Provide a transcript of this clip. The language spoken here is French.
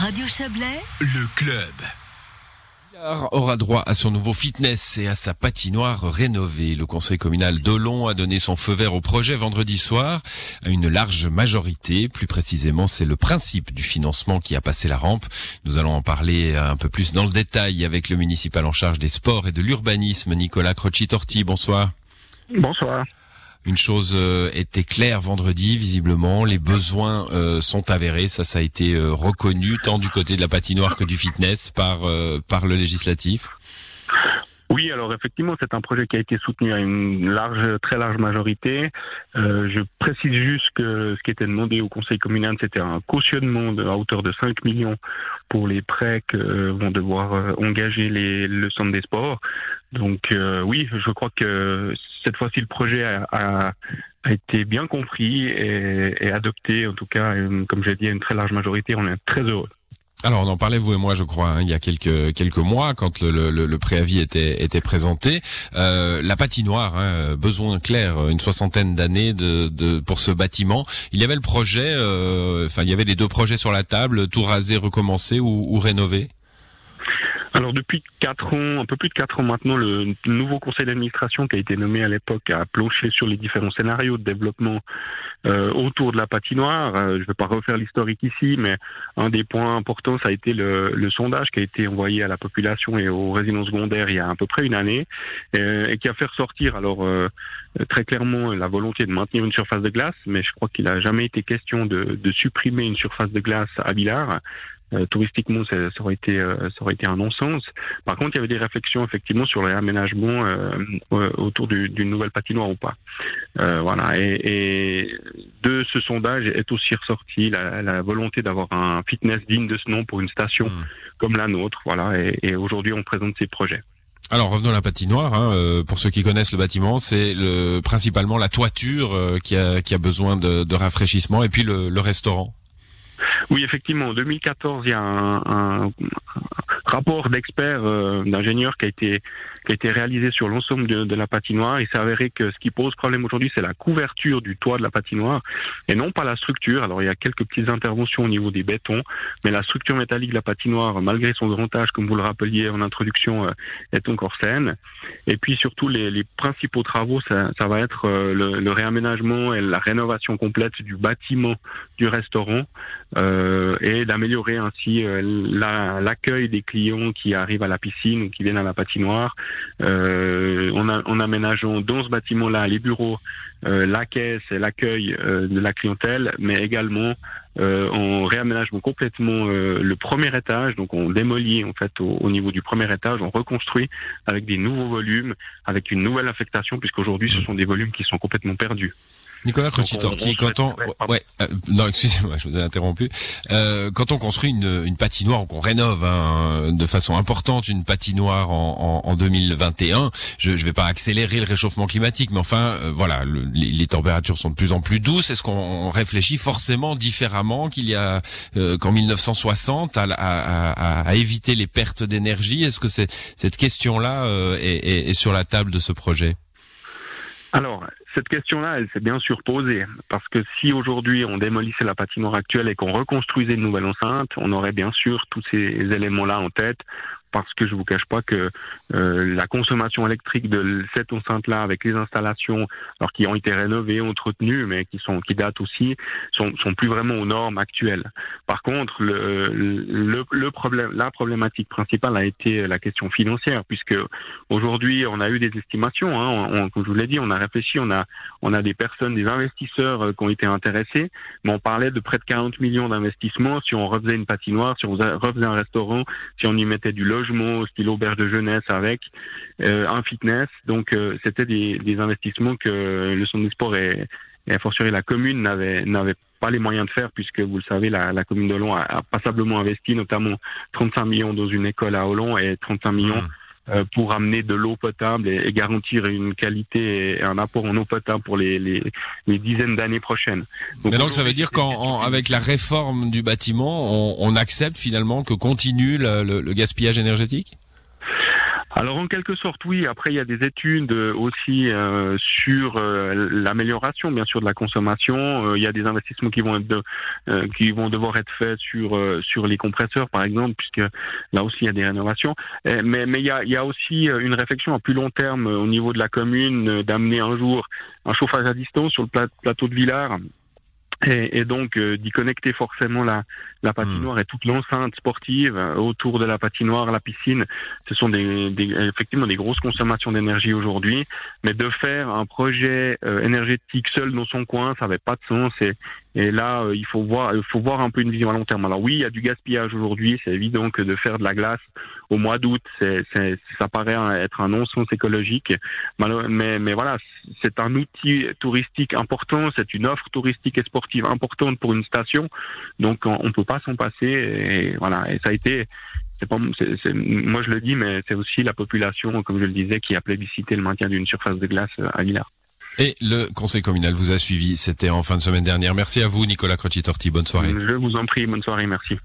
Radio Chablais, le club. aura droit à son nouveau fitness et à sa patinoire rénovée. Le conseil communal d'Olon a donné son feu vert au projet vendredi soir à une large majorité. Plus précisément, c'est le principe du financement qui a passé la rampe. Nous allons en parler un peu plus dans le détail avec le municipal en charge des sports et de l'urbanisme, Nicolas Croci-Torti. Bonsoir. Bonsoir. Une chose euh, était claire vendredi, visiblement, les besoins euh, sont avérés. Ça, ça a été euh, reconnu tant du côté de la patinoire que du fitness par par le législatif. Oui, alors effectivement, c'est un projet qui a été soutenu à une large, très large majorité. Euh, je précise juste que ce qui était demandé au Conseil communal, c'était un cautionnement à hauteur de 5 millions pour les prêts que vont devoir euh, engager les, le centre des sports. Donc euh, oui, je crois que cette fois-ci, le projet a été bien compris et, et, adopté, en tout cas, comme j'ai dit, à une très large majorité. On est très heureux. Alors on en parlait vous et moi je crois hein, il y a quelques quelques mois quand le, préavis était était présenté. Euh, la patinoire hein, besoin clair une soixantaine d'années de, de pour ce bâtiment. Il y avait le projet euh, enfin il y avait les deux projets sur la table tout raser recommencer ou, ou rénover alors depuis quatre ans, un peu plus de quatre ans maintenant, le nouveau conseil d'administration qui a été nommé à l'époque a planché sur les différents scénarios de développement euh, autour de la patinoire. Euh, je ne vais pas refaire l'historique ici, mais un des points importants, ça a été le, le, sondage qui a été envoyé à la population et aux résidents secondaires il y a à peu près une année euh, et qui a fait ressortir alors euh, très clairement la volonté de maintenir une surface de glace, mais je crois qu'il n'a jamais été question de, de supprimer une surface de glace à Villars. Euh, touristiquement, ça, ça, aurait été, euh, ça aurait été un non-sens. Par contre, il y avait des réflexions effectivement sur les aménagements euh, autour d'une nouvelle patinoire ou pas. voilà. Et, et, de ce sondage est aussi ressorti la, la volonté d'avoir un fitness digne de ce nom pour une station mmh. comme la nôtre. Voilà. Et, et aujourd'hui, on présente ces projets. Alors revenons à la patinoire. Hein, euh, pour ceux qui connaissent le bâtiment, c'est le, principalement la toiture euh, qui, a, besoin de, rafraîchissement et puis le, restaurant. Oui, effectivement, en 2014, il y a un rapport d'experts, euh, d'ingénieurs qui a été qui a été réalisé sur l'ensemble de, de, la patinoire. Il s'est avéré que ce qui pose problème aujourd'hui, c'est la couverture du toit de la patinoire et non pas la structure. Alors il y a quelques petites interventions au niveau des bétons, mais la structure métallique de la patinoire, malgré son grand âge, comme vous le rappeliez en introduction, euh, est encore saine. Et puis surtout, les, les principaux travaux, ça, ça va être euh, le, le, réaménagement et la rénovation complète du bâtiment du restaurant euh, et d'améliorer ainsi l'accueil des clients qui arrivent à la piscine ou qui viennent à la patinoire. Euh, on a, en aménageant dans ce bâtiment-là les bureaux, euh, la caisse et l'accueil euh, de la clientèle, mais également euh, on réaménagement complètement euh, le premier étage, donc on démolit en fait au, au, niveau du premier étage, on reconstruit avec des nouveaux volumes, avec une nouvelle affectation, puisqu'aujourd'hui ce sont des volumes qui sont complètement perdus. Nicolas Croci-Torti, quand on, ouais, euh, non, excusez-moi, je vous ai interrompu. Euh, quand on construit une, une patinoire, qu'on rénove hein, de façon importante une patinoire en, en, en 2021, je ne vais pas accélérer le réchauffement climatique, mais enfin, euh, voilà, le, les, les, températures sont de plus en plus douces. Est-ce qu'on réfléchit forcément différemment qu'il y a euh, qu'en 1960 à, à, à, à, éviter les pertes d'énergie? Est-ce que c'est cette question-là euh, est, est, est sur la table de ce projet? Alors, cette question-là, elle s'est bien sûr posée. Parce que si aujourd'hui on démolissait la patinoire actuelle et qu'on reconstruisait une nouvelle enceinte, on aurait bien sûr tous ces éléments-là en tête parce que je vous cache pas que euh, la consommation électrique de cette enceinte-là, avec les installations, alors qui ont été rénovées, entretenues, mais qui sont qui datent aussi, sont, sont plus vraiment aux normes actuelles. Par contre, le, le, le problème, la problématique principale a été la question financière, puisque aujourd'hui on a eu des estimations. Hein, on, comme je vous l'ai dit, on a réfléchi, on a on a des personnes, des investisseurs euh, qui ont été intéressés, mais on parlait de près de 40 millions d'investissements si on refaisait une patinoire, si on refaisait un restaurant, si on y mettait du logement logement, style auberge de jeunesse avec euh, un fitness. Donc euh, c'était des, des, investissements que le centre des sports et, et a fortiori la commune n'avait n'avait pas les moyens de faire puisque vous le savez la, la commune d'Olon a, a, passablement investi notamment 35 millions dans une école à Olon et 35 millions mmh. Euh, pour amener de l'eau potable et, et, garantir une qualité et un apport en eau potable pour les, les, les dizaines d'années prochaines. Donc, Mais donc ça veut dire qu'avec la réforme du bâtiment, on, on, accepte finalement que continue le, le, le gaspillage énergétique? Alors en quelque sorte oui. Après il y a des études aussi euh, sur euh, l'amélioration bien sûr de la consommation. Euh, il y a des investissements qui vont être qui vont devoir être faits sur sur les compresseurs par exemple puisque là aussi il y a des rénovations. mais mais il y a il y a aussi une réflexion à plus long terme au niveau de la commune d'amener un jour un chauffage à distance sur le plateau de Villars et, et, donc euh, d'y connecter forcément la, la patinoire et toute l'enceinte sportive euh, autour de la patinoire, la piscine, ce sont des, des effectivement des grosses consommations d'énergie aujourd'hui. Mais de faire un projet euh, énergétique seul dans son coin, ça n'avait pas de sens. Et, et là, il faut voir, il faut voir un peu une vision à long terme. Alors oui, il y a du gaspillage aujourd'hui. C'est évident que de faire de la glace au mois d'août, ça paraît être un non-sens écologique. Mais, mais voilà, c'est un outil touristique important. C'est une offre touristique et sportive importante pour une station, donc on, ne peut pas s'en passer. Et voilà, et ça a été pas, c'est, moi je le dis, mais c'est aussi la population, comme je le disais, qui a plébiscité le maintien d'une surface de glace à Villars. Et le conseil communal vous a suivi, c'était en fin de semaine dernière. Merci à vous, Nicolas Crocci-Torti. Bonne soirée. Je vous en prie, bonne soirée, merci.